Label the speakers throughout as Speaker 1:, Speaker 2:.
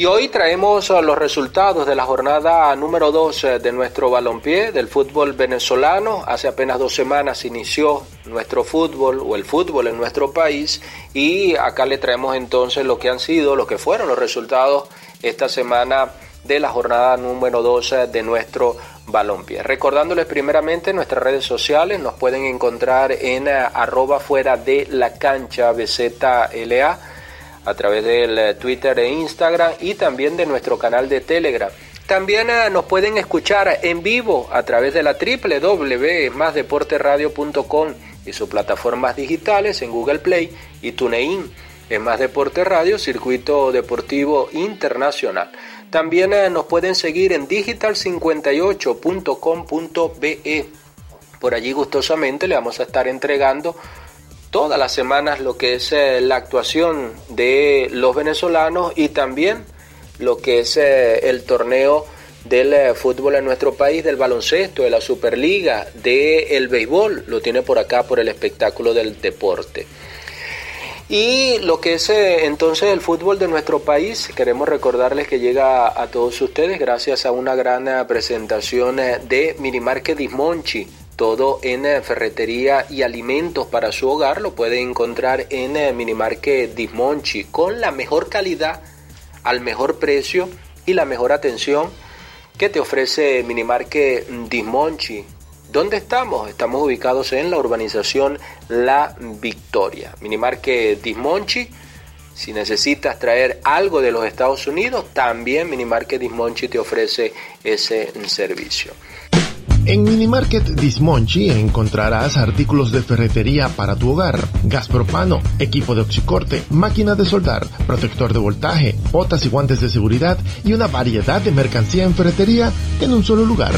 Speaker 1: Y hoy traemos los resultados de la jornada número 2 de nuestro balompié del fútbol venezolano. Hace apenas dos semanas inició nuestro fútbol o el fútbol en nuestro país y acá le traemos entonces lo que han sido, lo que fueron los resultados esta semana de la jornada número 2 de nuestro balompié. Recordándoles primeramente nuestras redes sociales, nos pueden encontrar en arroba fuera de la cancha BZLA a través del eh, Twitter e Instagram y también de nuestro canal de Telegram. También eh, nos pueden escuchar en vivo a través de la www.masdeporteradio.com y sus plataformas digitales en Google Play y TuneIn. En Más Deporte Radio, Circuito Deportivo Internacional. También eh, nos pueden seguir en digital58.com.be. Por allí gustosamente le vamos a estar entregando todas las semanas lo que es eh, la actuación de los venezolanos y también lo que es eh, el torneo del eh, fútbol en nuestro país, del baloncesto, de la Superliga, del béisbol, lo tiene por acá por el espectáculo del deporte. Y lo que es entonces el fútbol de nuestro país, queremos recordarles que llega a todos ustedes gracias a una gran presentación de Minimarque Dismonchi, todo en eh, ferretería y alimentos para su hogar lo puede encontrar en eh, Minimarque Dismonchi con la mejor calidad al mejor precio y la mejor atención que te ofrece Minimarque Dismonchi. ¿Dónde estamos? Estamos ubicados en la urbanización La Victoria. Minimarque Dismonchi. Si necesitas traer algo de los Estados Unidos, también Minimarque Dismonchi te ofrece ese servicio.
Speaker 2: En Minimarket Dismonchi encontrarás artículos de ferretería para tu hogar, gas propano, equipo de oxicorte, máquina de soldar, protector de voltaje, botas y guantes de seguridad y una variedad de mercancía en ferretería en un solo lugar.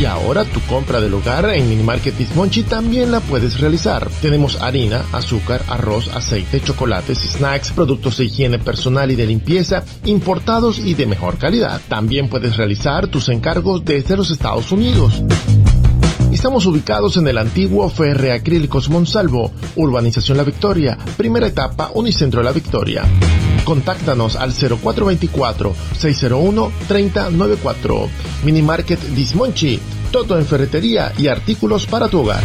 Speaker 2: Y ahora tu compra del hogar en Minimarket Dismonchi también la puedes realizar. Tenemos harina, azúcar, arroz, aceite, chocolates, snacks, productos de higiene personal y de limpieza, importados y de mejor calidad. También puedes realizar tus encargos desde los Estados Unidos. Estamos ubicados en el antiguo Ferre Acrílicos Monsalvo, Urbanización La Victoria, primera etapa Unicentro La Victoria. Contáctanos al 0424-601-3094. Minimarket Dismonchi, todo en ferretería y artículos para tu hogar.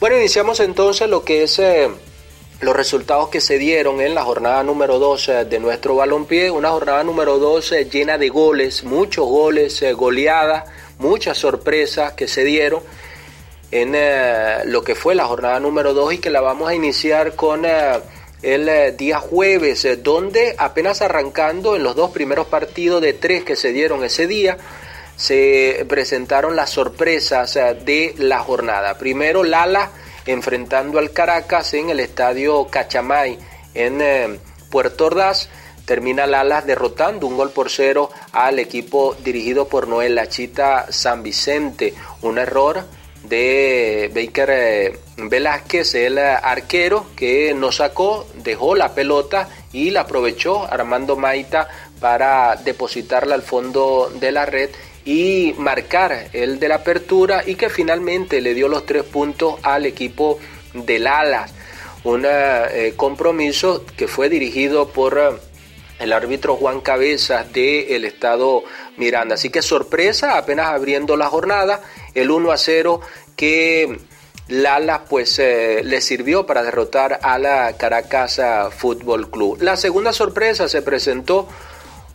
Speaker 1: Bueno, iniciamos entonces lo que es... Eh, los resultados que se dieron en la jornada número 12 de nuestro balompié, una jornada número 12 llena de goles, muchos goles, eh, goleadas, muchas sorpresas que se dieron en eh, lo que fue la jornada número 2 y que la vamos a iniciar con eh, el día jueves, donde apenas arrancando en los dos primeros partidos de tres que se dieron ese día, se presentaron las sorpresas de la jornada. Primero Lala enfrentando al Caracas en el estadio Cachamay en eh, Puerto Ordaz. Termina Lalas derrotando un gol por cero al equipo dirigido por Noel Lachita San Vicente. Un error de Baker eh, Velázquez, el arquero que no sacó, dejó la pelota y la aprovechó Armando Maita para depositarla al fondo de la red y marcar el de la apertura y que finalmente le dio los tres puntos al equipo del Alas. Un eh, compromiso que fue dirigido por eh, el árbitro Juan Cabezas del estado Miranda. Así que sorpresa, apenas abriendo la jornada, el 1 a 0 que Lala pues eh, le sirvió para derrotar a la Caracas Fútbol Club. La segunda sorpresa se presentó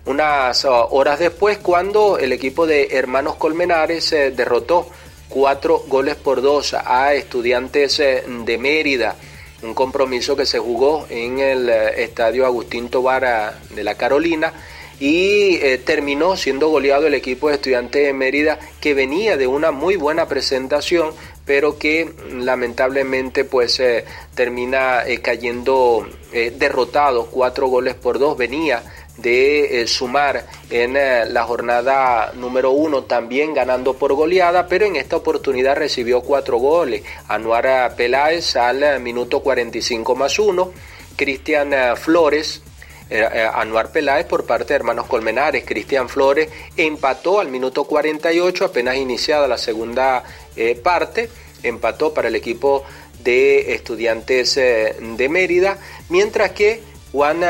Speaker 1: unas uh, horas después cuando el equipo de Hermanos Colmenares eh, derrotó cuatro goles por dos a Estudiantes eh, de Mérida, un compromiso que se jugó en el eh, estadio Agustín Tobar de la Carolina y terminó siendo goleado el equipo de Estudiantes de Mérida que venía de una muy buena presentación pero que lamentablemente pues termina cayendo derrotado cuatro goles por dos venía de eh, sumar en eh, la jornada número uno también ganando por goleada, pero en esta oportunidad recibió cuatro goles. Anuara Peláez al minuto 45 más uno, Cristian eh, Flores. Anuar Peláez por parte de Hermanos Colmenares, Cristian Flores empató al minuto 48, apenas iniciada la segunda parte, empató para el equipo de Estudiantes de Mérida, mientras que Juan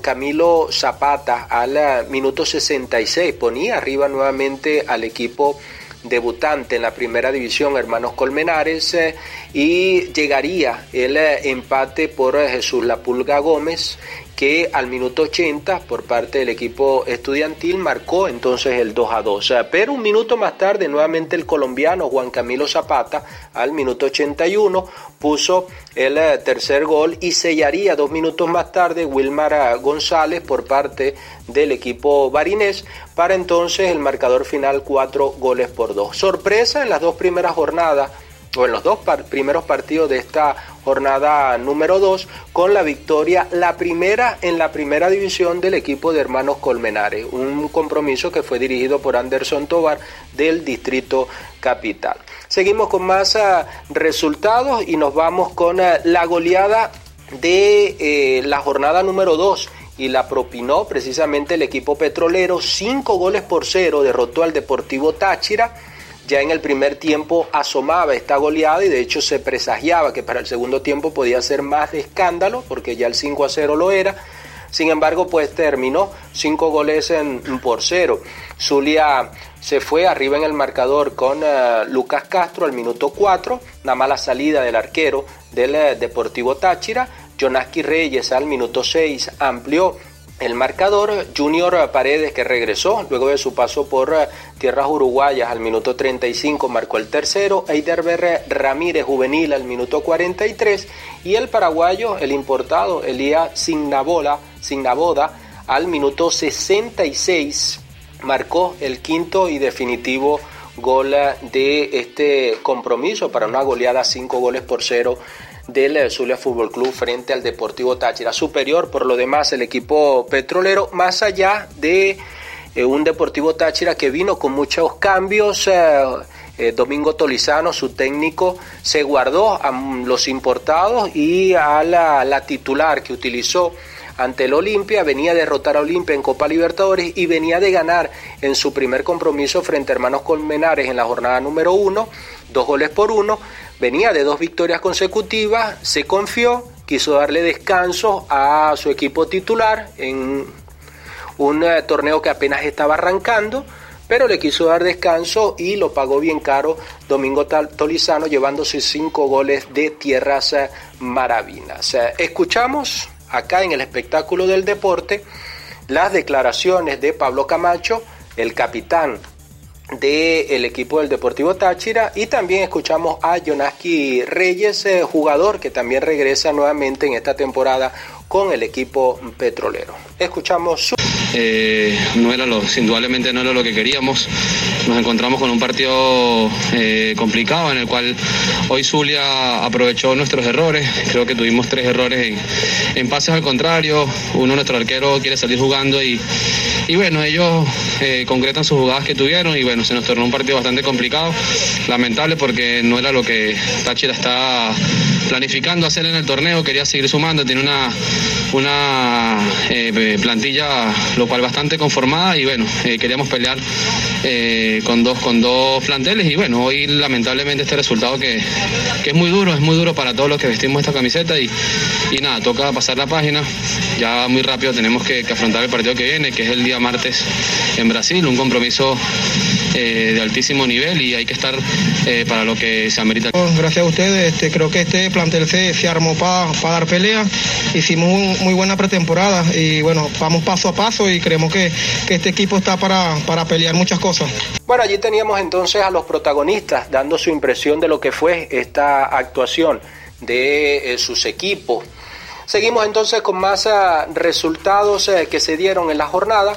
Speaker 1: Camilo Zapata al minuto 66 ponía arriba nuevamente al equipo debutante en la primera división, Hermanos Colmenares, eh, y llegaría el eh, empate por eh, Jesús La Pulga Gómez, que al minuto 80 por parte del equipo estudiantil marcó entonces el 2 a 2. Pero un minuto más tarde nuevamente el colombiano Juan Camilo Zapata al minuto 81 puso el tercer gol y sellaría dos minutos más tarde Wilmar González por parte del equipo barinés para entonces el marcador final cuatro goles por dos. Sorpresa en las dos primeras jornadas o en los dos primeros partidos de esta jornada número 2 con la victoria, la primera en la primera división del equipo de Hermanos Colmenares, un compromiso que fue dirigido por Anderson Tobar del Distrito Capital. Seguimos con más ah, resultados y nos vamos con ah, la goleada de eh, la jornada número 2 y la propinó precisamente el equipo petrolero, cinco goles por cero derrotó al Deportivo Táchira ya en el primer tiempo asomaba esta goleada y de hecho se presagiaba que para el segundo tiempo podía ser más de escándalo porque ya el 5 a 0 lo era. Sin embargo, pues terminó cinco goles en, por cero. Zulia se fue arriba en el marcador con eh, Lucas Castro al minuto 4, una mala salida del arquero del eh, Deportivo Táchira. Jonaski Reyes al minuto 6 amplió el marcador, Junior Paredes, que regresó luego de su paso por eh, tierras uruguayas al minuto 35, marcó el tercero. Eiderber Ramírez, juvenil, al minuto 43. Y el paraguayo, el importado, Elías Signabola, Signaboda, al minuto 66, marcó el quinto y definitivo gol de este compromiso para una goleada 5 goles por cero del Zulia Fútbol Club frente al Deportivo Táchira. Superior, por lo demás, el equipo petrolero, más allá de eh, un Deportivo Táchira que vino con muchos cambios. Eh, eh, Domingo Tolizano, su técnico, se guardó a los importados y a la, la titular que utilizó ante el Olimpia, venía a derrotar a Olimpia en Copa Libertadores y venía de ganar en su primer compromiso frente a Hermanos Colmenares en la jornada número uno, dos goles por uno, venía de dos victorias consecutivas, se confió, quiso darle descanso a su equipo titular en un eh, torneo que apenas estaba arrancando, pero le quiso dar descanso y lo pagó bien caro Domingo Tolizano llevándose cinco goles de tierras eh, maravinas. Eh, escuchamos acá en el espectáculo del deporte las declaraciones de Pablo Camacho, el capitán del equipo del Deportivo Táchira y también escuchamos a Jonaski Reyes, eh, jugador que también regresa nuevamente en esta temporada con el equipo petrolero. Escuchamos.
Speaker 3: Eh, no era lo, indudablemente no era lo que queríamos. Nos encontramos con un partido eh, complicado en el cual hoy Zulia aprovechó nuestros errores. Creo que tuvimos tres errores en, pases al contrario. Uno, nuestro arquero, quiere salir jugando y, y bueno, ellos eh, concretan sus jugadas que tuvieron y bueno, se nos tornó un partido bastante complicado. Lamentable porque no era lo que Táchira está planificando hacer en el torneo. Quería seguir sumando, tiene una, una plantilla lo cual bastante conformada y bueno, eh, queríamos pelear eh, con, dos, con dos planteles y bueno, hoy lamentablemente este resultado que, es muy duro, es muy duro para todos los que vestimos esta camiseta y, y nada, toca pasar la página, ya muy rápido tenemos que, afrontar el partido que viene, que es el día martes en Brasil, un compromiso eh, de altísimo nivel y hay que estar para lo que se amerita.
Speaker 4: Gracias a ustedes, este, creo que este plantel se, se armó para dar pelea, hicimos muy buena pretemporada y bueno, vamos paso a paso y creemos que, este equipo está para, para pelear muchas cosas.
Speaker 1: Bueno, allí teníamos entonces a los protagonistas dando su impresión de lo que fue esta actuación de eh, sus equipos. Seguimos entonces con más ah, resultados eh, que se dieron en la jornada.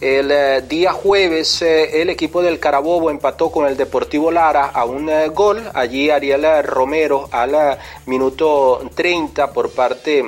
Speaker 1: El eh, día jueves el equipo del Carabobo empató con el Deportivo Lara a un gol. Allí Ariel Romero al minuto 30 por parte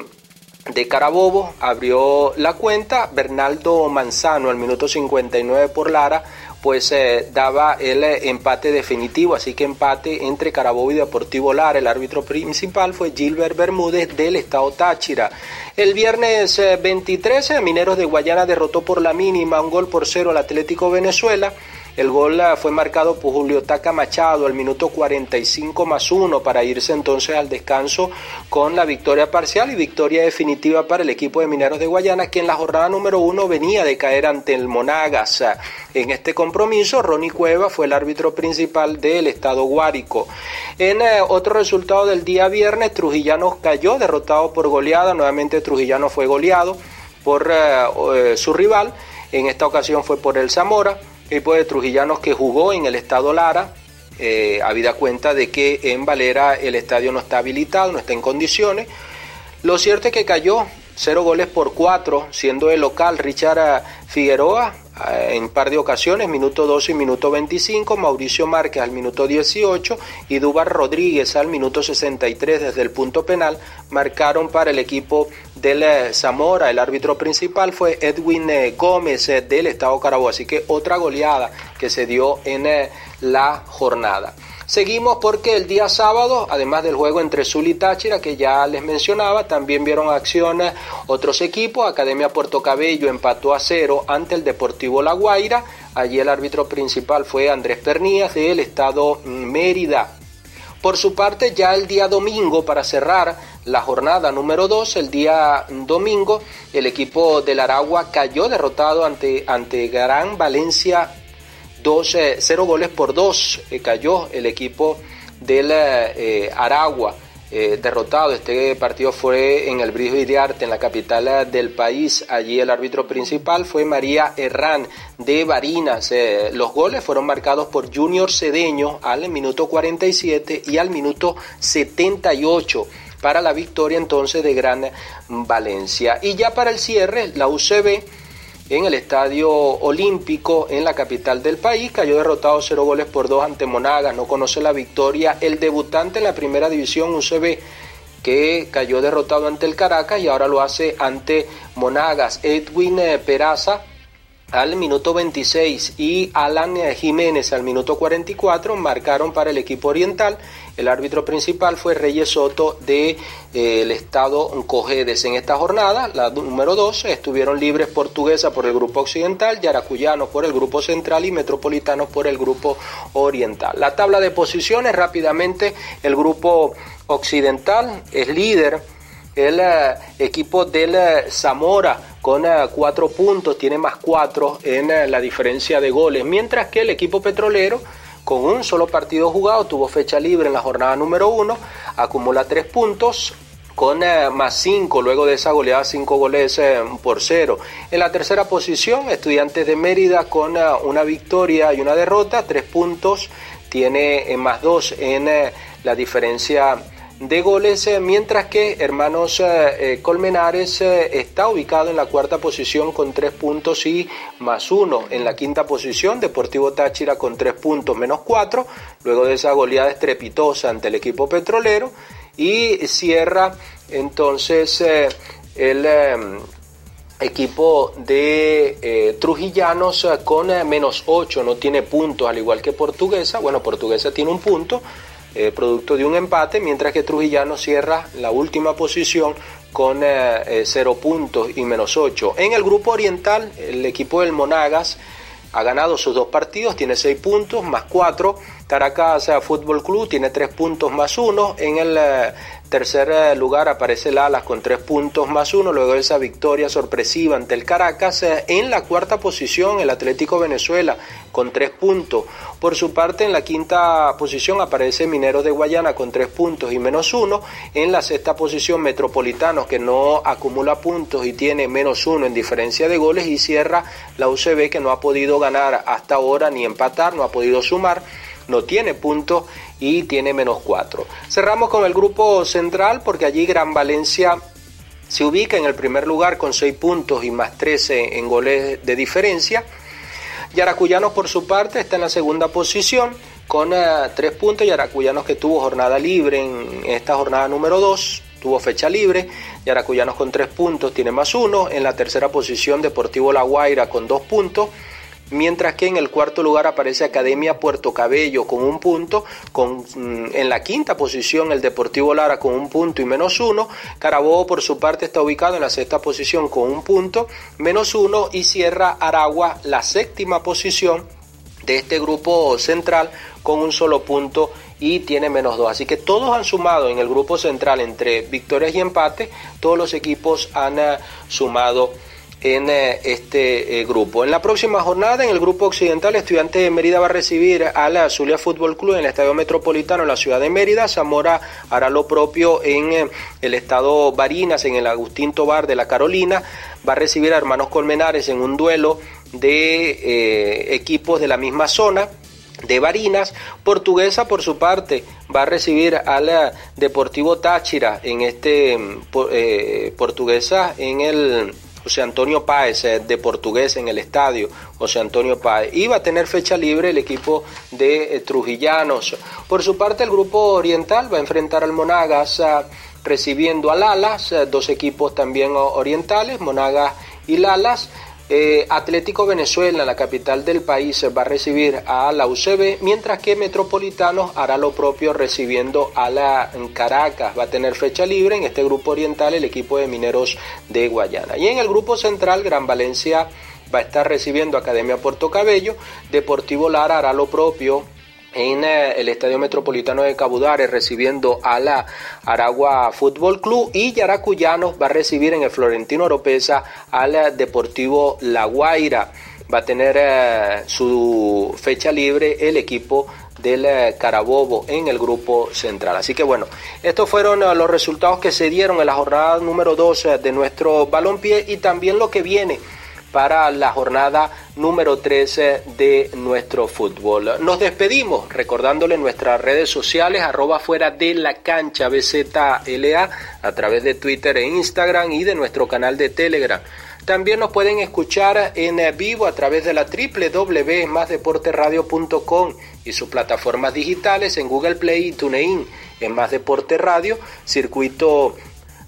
Speaker 1: de Carabobo abrió la cuenta, Bernaldo Manzano al minuto 59 por Lara, pues eh, daba el eh, empate definitivo, así que empate entre Carabobo y Deportivo Lara. El árbitro principal fue Gilbert Bermúdez del Estado Táchira. El viernes 23, eh, Mineros de Guayana derrotó por la mínima un gol por cero al Atlético Venezuela. El gol eh, fue marcado por Julio Taca Machado al minuto 45 más 1 para irse entonces al descanso con la victoria parcial y victoria definitiva para el equipo de Mineros de Guayana que en la jornada número 1 venía de caer ante el Monagas. En este compromiso, Ronnie Cueva fue el árbitro principal del estado Guárico. En eh, otro resultado del día viernes, Trujillano cayó derrotado por goleada. Nuevamente Trujillano fue goleado por eh, su rival. En esta ocasión fue por el Zamora equipo de Trujillanos que jugó en el estado Lara, eh, habida cuenta de que en Valera el estadio no está habilitado, no está en condiciones. Lo cierto es que cayó cero goles por cuatro, siendo el local Richard Figueroa eh, en par de ocasiones, minuto 12 y minuto 25, Mauricio Márquez al minuto 18 y Dubar Rodríguez al minuto 63 desde el punto penal, marcaron para el equipo del eh, Zamora. El árbitro principal fue Edwin eh, Gómez del Estado Carabobo, así que otra goleada que se dio en la jornada. Seguimos porque el día sábado, además del juego entre Zul y Táchira, que ya les mencionaba, también vieron acción otros equipos. Academia Puerto Cabello empató a cero ante el Deportivo La Guaira. Allí el árbitro principal fue Andrés Pernías del estado Mérida. Por su parte, ya el día domingo, para cerrar la jornada número 2, el día domingo, el equipo del Aragua cayó derrotado ante, ante Gran Valencia dos, eh, cero goles por dos eh, cayó el equipo del eh, Aragua. derrotado. Este partido fue en el Brijo Iriarte, en la capital del país. Allí el árbitro principal fue María Herrán de Barinas. los goles fueron marcados por Junior Cedeño al minuto 47 y al minuto 78 para la victoria entonces de Gran Valencia. Y ya para el cierre, la UCB en el Estadio Olímpico en la capital del país. Cayó derrotado 0 goles por 2 ante Monagas. No conoce la victoria. El debutante en la primera división UCB que cayó derrotado ante el Caracas y ahora lo hace ante Monagas. Edwin eh, Peraza al minuto 26 y Alan Jiménez al minuto 44 marcaron para el equipo oriental. El árbitro principal fue Reyes Soto del de, eh, estado Cojedes. En esta jornada, la número 12, estuvieron libres portuguesa por el grupo occidental, yaracuyano por el grupo central y metropolitano por el grupo oriental. La tabla de posiciones rápidamente, el grupo occidental es líder el eh, equipo del eh, Zamora con eh, cuatro puntos, tiene más cuatro en la diferencia de goles, mientras que el equipo petrolero con un solo partido jugado tuvo fecha libre en la jornada número uno, acumula tres puntos, con más cinco luego de esa goleada cinco goles por cero. En la tercera posición, Estudiantes de Mérida con una victoria y una derrota, tres puntos, tiene más dos en la diferencia de goles, eh, mientras que Hermanos eh, eh, Colmenares está ubicado en la cuarta posición con tres puntos y más uno. En la quinta posición, Deportivo Táchira con tres puntos menos cuatro, luego de esa goleada estrepitosa ante el equipo petrolero. Y cierra entonces el equipo de Trujillanos con menos ocho, no tiene puntos, al igual que Portuguesa. Bueno, Portuguesa tiene un punto eh, producto de un empate, mientras que Trujillano cierra la última posición con eh, eh, 0 puntos y menos 8. En el grupo oriental, el equipo del Monagas ha ganado sus dos partidos, tiene 6 puntos, más 4 Caracas Fútbol Club tiene tres puntos más uno. En el eh, tercer eh, lugar aparece el Alas con tres puntos más uno, luego esa victoria sorpresiva ante el Caracas. Eh, en la cuarta posición el Atlético Venezuela con tres puntos. Por su parte en la quinta posición aparece Mineros de Guayana con tres puntos y menos uno. En la sexta posición Metropolitanos que no acumula puntos y tiene menos uno en diferencia de goles y cierra la UCB que no ha podido ganar hasta ahora ni empatar, no ha podido sumar no tiene puntos y tiene menos 4. Cerramos con el grupo central porque allí Gran Valencia se ubica en el primer lugar con 6 puntos y más 13 en goles de diferencia. Yaracuyanos por su parte está en la segunda posición con 3 eh, puntos. Yaracuyanos que tuvo jornada libre en esta jornada número 2, tuvo fecha libre. Yaracuyanos con 3 puntos tiene más 1. En la tercera posición Deportivo La Guaira con 2 puntos mientras que en el cuarto lugar aparece Academia Puerto Cabello con un punto, con, mm, en la quinta posición el Deportivo Lara con un punto y menos uno, Carabobo por su parte está ubicado en la sexta posición con un punto, menos uno y cierra Aragua la séptima posición de este grupo central con un solo punto y tiene menos dos. Así que todos han sumado en el grupo central entre victorias y empate, todos los equipos han eh, sumado en eh, este eh, grupo. En la próxima jornada, en el grupo occidental, Estudiantes de Mérida va a recibir a la Zulia Fútbol Club en el Estadio Metropolitano en la ciudad de Mérida. Zamora hará lo propio en el estado Barinas, en el Agustín Tobar de la Carolina. Va a recibir a Hermanos Colmenares en un duelo de equipos de la misma zona de Barinas. Portuguesa, por su parte, va a recibir al Deportivo Táchira en este eh, Portuguesa en el José Antonio Páez eh, de Portuguesa en el estadio José Antonio Páez. Va a tener fecha libre el equipo de eh, Trujillanos. Por su parte, el grupo oriental va a enfrentar al Monagas recibiendo al Alas, dos equipos también orientales, Monagas y Lalas. Eh, Atlético Venezuela, la capital del país, va a recibir a la UCB, mientras que Metropolitanos hará lo propio recibiendo a la Caracas. Va a tener fecha libre en este grupo oriental el equipo de Mineros de Guayana. Y en el grupo central, Gran Valencia va a estar recibiendo Academia Puerto Cabello, Deportivo Lara hará lo propio en eh, el Estadio Metropolitano de Cabudare recibiendo a la Aragua Fútbol Club y Yaracuyanos va a recibir en el Florentino Oropesa al Deportivo La Guaira. Va a tener eh, su fecha libre el equipo del eh, Carabobo en el grupo central. Así que bueno, estos fueron los resultados que se dieron en la jornada número 12 de nuestro balompié y también lo que viene para la jornada número 13 de nuestro fútbol. Nos despedimos recordándole nuestras redes sociales arroba fuera de la cancha BZLA a través de Twitter e Instagram y de nuestro canal de Telegram. También nos pueden escuchar en vivo a través de la www.masdeporteradio.com y sus plataformas digitales en Google Play y TuneIn en Más Deporte Radio, circuito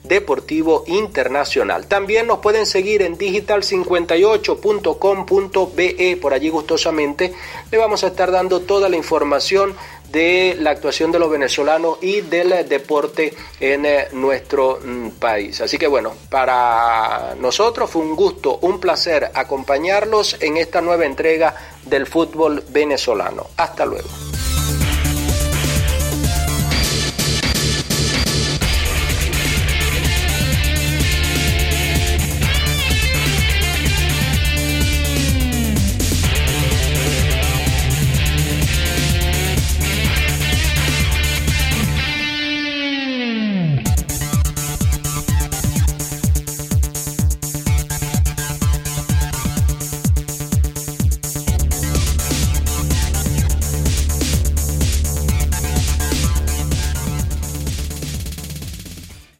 Speaker 1: Deportivo Internacional. También nos pueden seguir en digital58.com.be, por allí gustosamente le vamos a estar dando toda la información de la actuación de los venezolanos y del deporte en eh, nuestro mm, país. Así que bueno, para nosotros fue un gusto, un placer acompañarlos en esta nueva entrega del fútbol venezolano. Hasta luego.